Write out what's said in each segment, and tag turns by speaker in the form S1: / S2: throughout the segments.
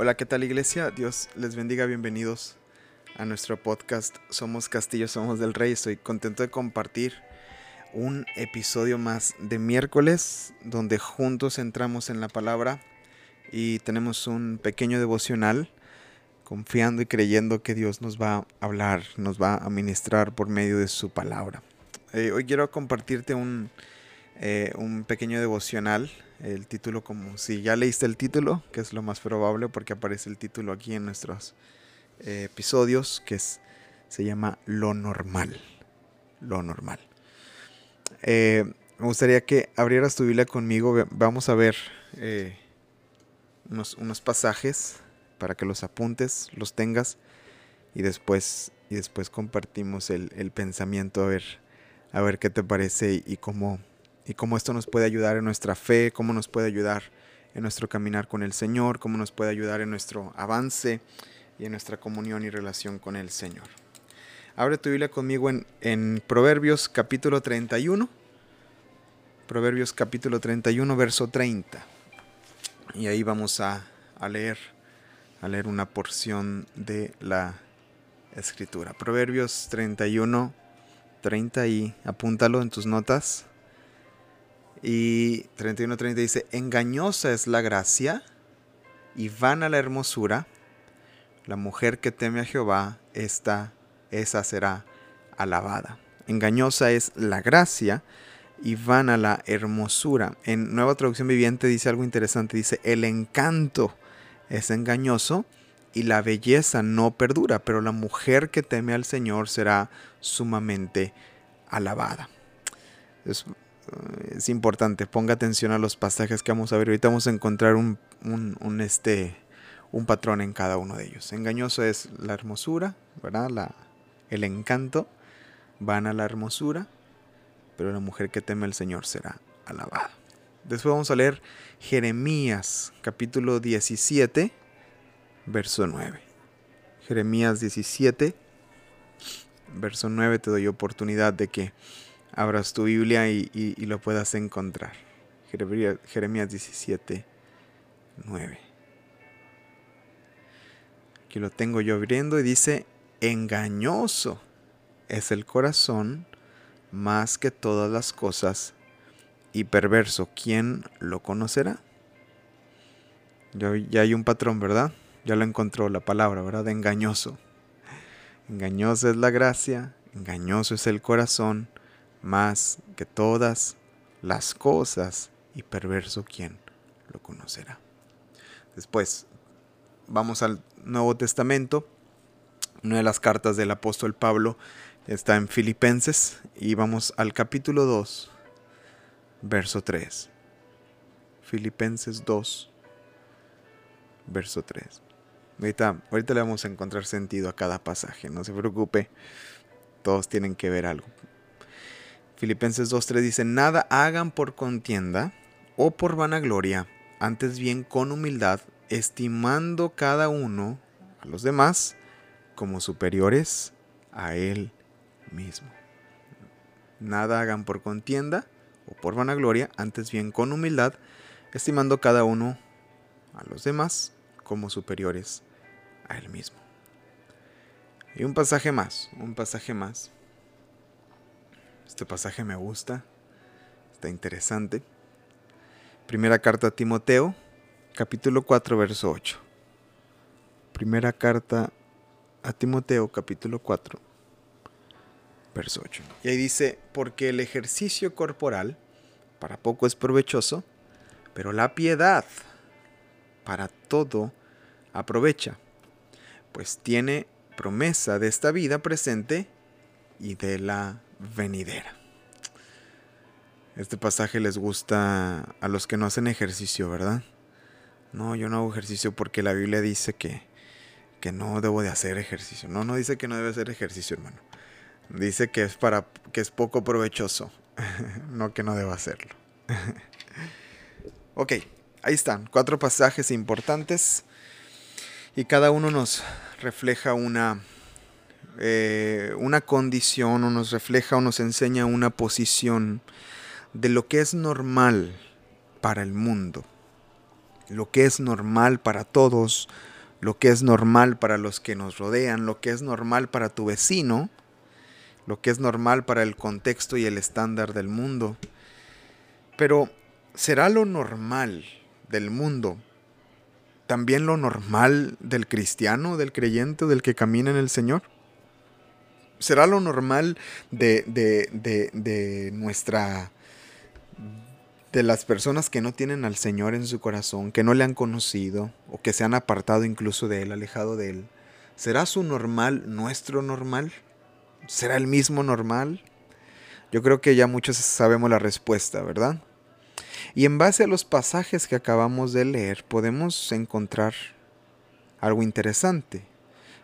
S1: Hola, ¿qué tal iglesia? Dios les bendiga, bienvenidos a nuestro podcast Somos Castillo, Somos del Rey. Estoy contento de compartir un episodio más de miércoles donde juntos entramos en la palabra y tenemos un pequeño devocional confiando y creyendo que Dios nos va a hablar, nos va a ministrar por medio de su palabra. Eh, hoy quiero compartirte un, eh, un pequeño devocional el título como si ya leíste el título, que es lo más probable porque aparece el título aquí en nuestros eh, episodios, que es, se llama Lo Normal. Lo Normal. Eh, me gustaría que abrieras tu Biblia conmigo. Vamos a ver unos, unos, pasajes para que los apuntes, los tengas y después, y después compartimos el, el pensamiento a ver, a ver qué te parece y cómo y cómo esto nos puede ayudar en nuestra fe, cómo nos puede ayudar en nuestro caminar con el Señor, cómo nos puede ayudar en nuestro avance y en nuestra comunión y relación con el Señor. Abre tu Biblia conmigo en, Proverbios capítulo 31. Proverbios capítulo 31, verso 30. Y ahí vamos a, a leer, a leer una porción de la escritura. Proverbios 31, 30 y apúntalo en tus notas. Y 31.30 dice, engañosa es la gracia y vana la hermosura. La mujer que teme a Jehová, esta, esa será alabada. Engañosa es la gracia y vana la hermosura. En Nueva Traducción Viviente dice algo interesante. Dice, el encanto es engañoso y la belleza no perdura, pero la mujer que teme al Señor será sumamente alabada. Es importante, ponga atención a los pasajes que vamos a ver. Ahorita vamos a encontrar un, este, un patrón en cada uno de ellos. Engañoso es la hermosura, ¿verdad? La, el encanto, van a la hermosura, pero la mujer que teme al Señor será alabada. Después vamos a leer Jeremías capítulo 17, verso 9. Jeremías 17, verso 9, te doy oportunidad de que abras tu Biblia y, lo puedas encontrar. Jeremías 17, 9. Aquí lo tengo yo abriendo y dice, engañoso es el corazón más que todas las cosas y perverso. ¿Quién lo conocerá? Ya, ya hay un patrón, ¿verdad? Ya lo encontró la palabra, ¿verdad? Engañoso. Engañosa es la gracia, engañoso es el corazón más que todas las cosas y perverso quien lo conocerá. Después, vamos al Nuevo Testamento. Una de las cartas del apóstol Pablo está en Filipenses y vamos al capítulo 2, verso 3. Filipenses 2, verso 3. Ahorita, ahorita le vamos a encontrar sentido a cada pasaje, no se preocupe, todos tienen que ver algo. Filipenses 2.3 dice, nada hagan por contienda o por vanagloria, antes bien con humildad, estimando cada uno a los demás como superiores a él mismo. Nada hagan por contienda o por vanagloria, antes bien con humildad, estimando cada uno a los demás como superiores a él mismo. Y un pasaje más, un pasaje más. Este pasaje me gusta, está interesante. Primera carta a Timoteo, capítulo 4, verso 8. Primera carta a Timoteo, capítulo 4, verso 8. Y ahí dice, porque el ejercicio corporal para poco es provechoso, pero la piedad para todo aprovecha, pues tiene promesa de esta vida presente y de la venidera. Este pasaje les gusta a los que no hacen ejercicio, ¿verdad? No, yo no hago ejercicio porque la Biblia dice que, que no debo de hacer ejercicio. No, no dice que no debe hacer ejercicio, hermano. Dice que es para que es poco provechoso, no que no deba hacerlo. ok, ahí están, cuatro pasajes importantes y cada uno nos refleja una eh, una condición o nos refleja o nos enseña una posición de lo que es normal para el mundo. lo que es normal para todos, lo que es normal para los que nos rodean, lo que es normal para tu vecino, lo que es normal para el contexto y el estándar del mundo. Pero, ¿será lo normal del mundo también lo normal del cristiano, del creyente, del que camina en el Señor? ¿Será lo normal de, de, de, de nuestra de las personas que no tienen al Señor en su corazón, que no le han conocido o que se han apartado incluso de Él, alejado de Él, ¿será su normal nuestro normal? ¿Será el mismo normal? Yo creo que ya muchos sabemos la respuesta, ¿verdad? Y en base a los pasajes que acabamos de leer podemos encontrar algo interesante.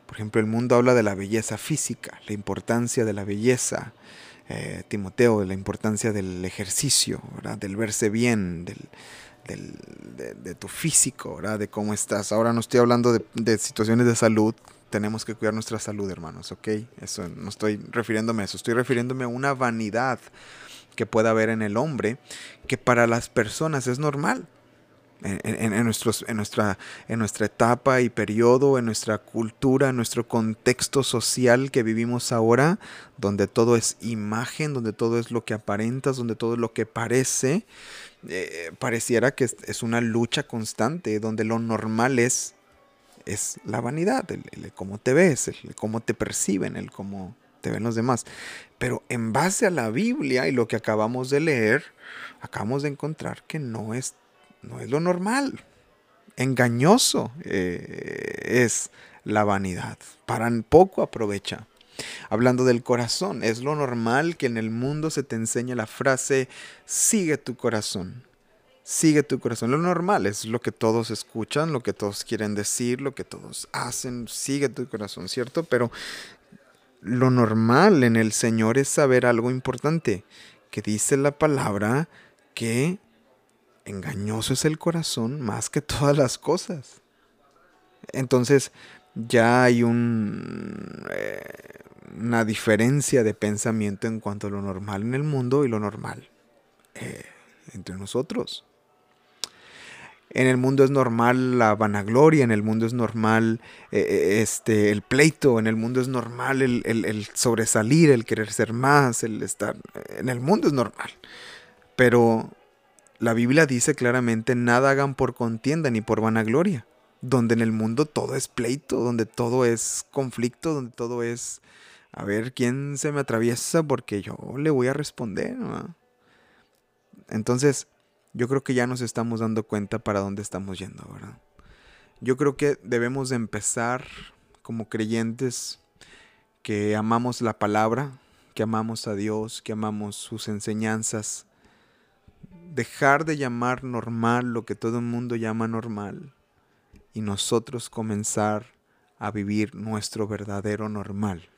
S1: Por ejemplo, el mundo habla de la belleza física, la importancia de la belleza, eh, Timoteo, de la importancia del ejercicio, del verse bien, del, de, tu físico, de cómo estás. Ahora no estoy hablando de, situaciones de salud, tenemos que cuidar nuestra salud, hermanos, ¿ok? Eso no estoy refiriéndome a eso, estoy refiriéndome a una vanidad que pueda haber en el hombre que para las personas es normal en, nuestros, en, nuestra, en nuestra etapa y periodo, en nuestra cultura, en nuestro contexto social que vivimos ahora, donde todo es imagen, donde todo es lo que aparentas, donde todo es lo que parece, eh, pareciera que es, una lucha constante, donde lo normal es, es la vanidad, el, cómo te ves, el, cómo te perciben, el cómo te ven los demás. Pero en base a la Biblia y lo que acabamos de leer, acabamos de encontrar que no es no es lo normal. Engañoso eh, es la vanidad. Para poco aprovecha. Hablando del corazón, es lo normal que en el mundo se te enseñe la frase, sigue tu corazón. Sigue tu corazón. Lo normal es lo que todos escuchan, lo que todos quieren decir, lo que todos hacen. Sigue tu corazón, ¿cierto? Pero lo normal en el Señor es saber algo importante, que dice la palabra que engañoso es el corazón más que todas las cosas. Entonces ya hay un, eh, una diferencia de pensamiento en cuanto a lo normal en el mundo y lo normal eh, entre nosotros. En el mundo es normal la vanagloria, en el mundo es normal eh, este, el pleito, en el mundo es normal el, el sobresalir, el querer ser más, el estar... En el mundo es normal. Pero la Biblia dice claramente, nada hagan por contienda ni por vanagloria, donde en el mundo todo es pleito, donde todo es conflicto, donde todo es, a ver, ¿quién se me atraviesa? Porque yo le voy a responder. Entonces, yo creo que ya nos estamos dando cuenta para dónde estamos yendo, ¿verdad? Yo creo que debemos de empezar como creyentes que amamos la palabra, que amamos a Dios, que amamos sus enseñanzas, dejar de llamar normal lo que todo el mundo llama normal y nosotros comenzar a vivir nuestro verdadero normal.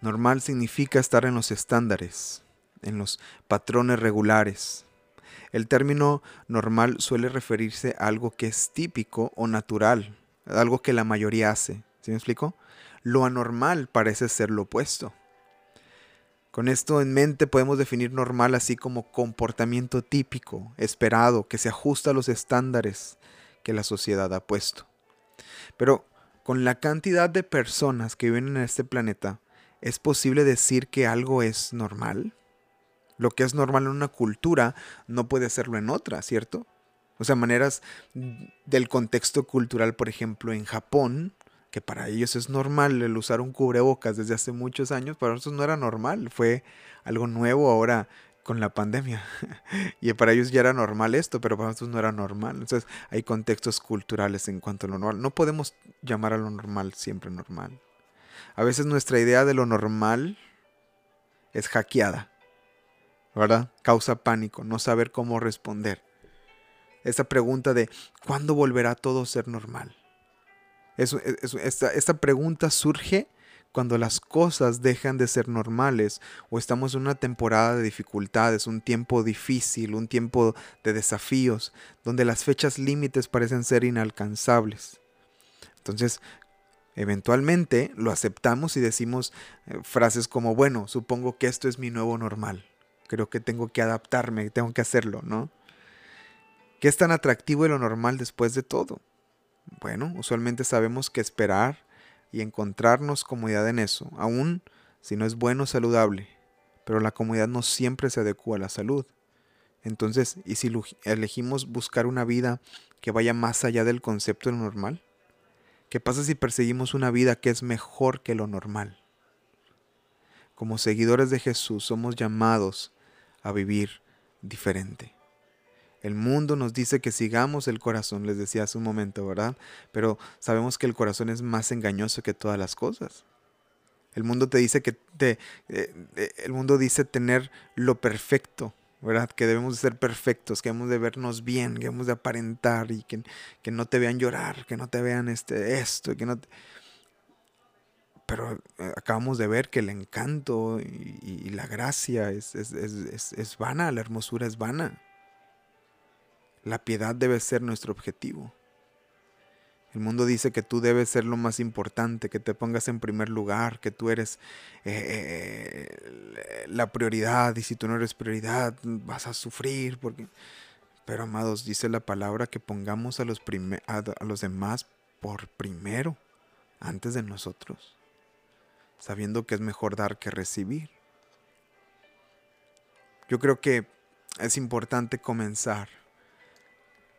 S1: Normal significa estar en los estándares, en los patrones regulares. El término normal suele referirse a algo que es típico o natural, algo que la mayoría hace. ¿Sí me explico? Lo anormal parece ser lo opuesto. Con esto en mente podemos definir normal así como comportamiento típico, esperado, que se ajusta a los estándares que la sociedad ha puesto. Pero con la cantidad de personas que viven en este planeta, ¿es posible decir que algo es normal? Lo que es normal en una cultura no puede serlo en otra, ¿cierto? O sea, maneras del contexto cultural, por ejemplo, en Japón, que para ellos es normal el usar un cubrebocas desde hace muchos años, para nosotros no era normal, fue algo nuevo ahora con la pandemia. y para ellos ya era normal esto, pero para nosotros no era normal. Entonces hay contextos culturales en cuanto a lo normal. No podemos llamar a lo normal siempre normal. A veces nuestra idea de lo normal es hackeada, ¿verdad? Causa pánico, no saber cómo responder. Esa pregunta de ¿cuándo volverá todo a ser normal? Esta, pregunta surge cuando las cosas dejan de ser normales o estamos en una temporada de dificultades, un tiempo difícil, un tiempo de desafíos, donde las fechas límites parecen ser inalcanzables. Entonces, eventualmente lo aceptamos y decimos eh, frases como, bueno, supongo que esto es mi nuevo normal. Creo que tengo que adaptarme, tengo que hacerlo, ¿no? ¿Qué es tan atractivo y lo normal después de todo? Bueno, usualmente sabemos que esperar y encontrarnos comodidad en eso, aun si no es bueno o saludable, pero la comodidad no siempre se adecua a la salud. Entonces, ¿y si elegimos buscar una vida que vaya más allá del concepto de lo normal? ¿Qué pasa si perseguimos una vida que es mejor que lo normal? Como seguidores de Jesús somos llamados a vivir diferente. El mundo nos dice que sigamos el corazón, les decía hace un momento, ¿verdad? Pero sabemos que el corazón es más engañoso que todas las cosas. El mundo te dice que te, eh, eh, el mundo dice tener lo perfecto, ¿verdad? Que debemos de ser perfectos, que debemos de vernos bien, que debemos de aparentar y que, no te vean llorar, que no te vean este, esto, que no Pero eh, acabamos de ver que el encanto y, la gracia es, es vana, la hermosura es vana. La piedad debe ser nuestro objetivo. El mundo dice que tú debes ser lo más importante, que te pongas en primer lugar, que tú eres eh, eh, la prioridad y si tú no eres prioridad vas a sufrir. Pero amados, dice la palabra que pongamos a los demás por primero, antes de nosotros, sabiendo que es mejor dar que recibir. Yo creo que es importante comenzar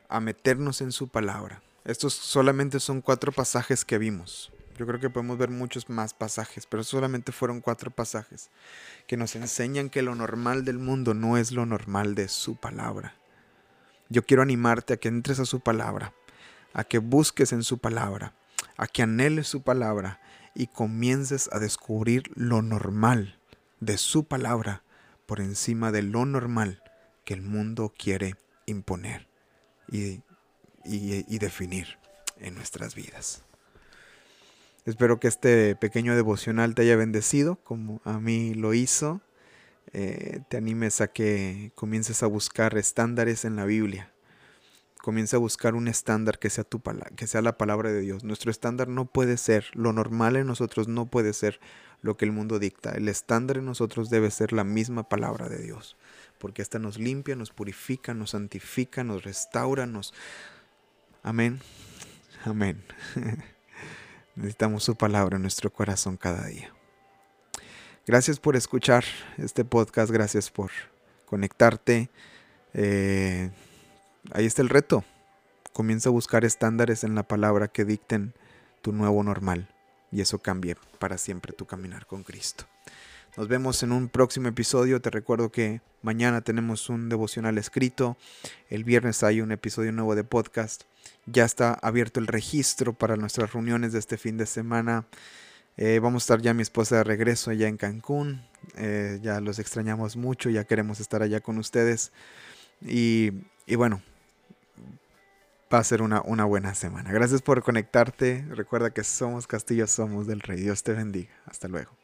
S1: a meternos en su palabra. Estos solamente son cuatro pasajes que vimos. Yo creo que podemos ver muchos más pasajes, pero solamente fueron cuatro pasajes que nos enseñan que lo normal del mundo no es lo normal de su palabra. Yo quiero animarte a que entres a su palabra, a que busques en su palabra, a que anheles su palabra y comiences a descubrir lo normal de su palabra por encima de lo normal que el mundo quiere imponer y, definir en nuestras vidas. Espero que este pequeño devocional te haya bendecido como a mí lo hizo. Eh, te animes a que comiences a buscar estándares en la Biblia. Comienza a buscar un estándar que sea, tu que sea la palabra de Dios. Nuestro estándar no puede ser, lo normal en nosotros no puede ser lo que el mundo dicta. El estándar en nosotros debe ser la misma palabra de Dios porque esta nos limpia, nos purifica, nos santifica, nos restaura, nos... Amén. Amén. Necesitamos su palabra en nuestro corazón cada día. Gracias por escuchar este podcast, gracias por conectarte. Eh, ahí está el reto. Comienza a buscar estándares en la palabra que dicten tu nuevo normal y eso cambie para siempre tu caminar con Cristo. Nos vemos en un próximo episodio. Te recuerdo que mañana tenemos un devocional escrito. El viernes hay un episodio nuevo de podcast. Ya está abierto el registro para nuestras reuniones de este fin de semana. Eh, vamos a estar ya mi esposa de regreso allá en Cancún. Eh, ya los extrañamos mucho, ya queremos estar allá con ustedes. Y, bueno, va a ser una, una buena semana. Gracias por conectarte. Recuerda que somos Castillo, somos del Rey. Dios te bendiga. Hasta luego.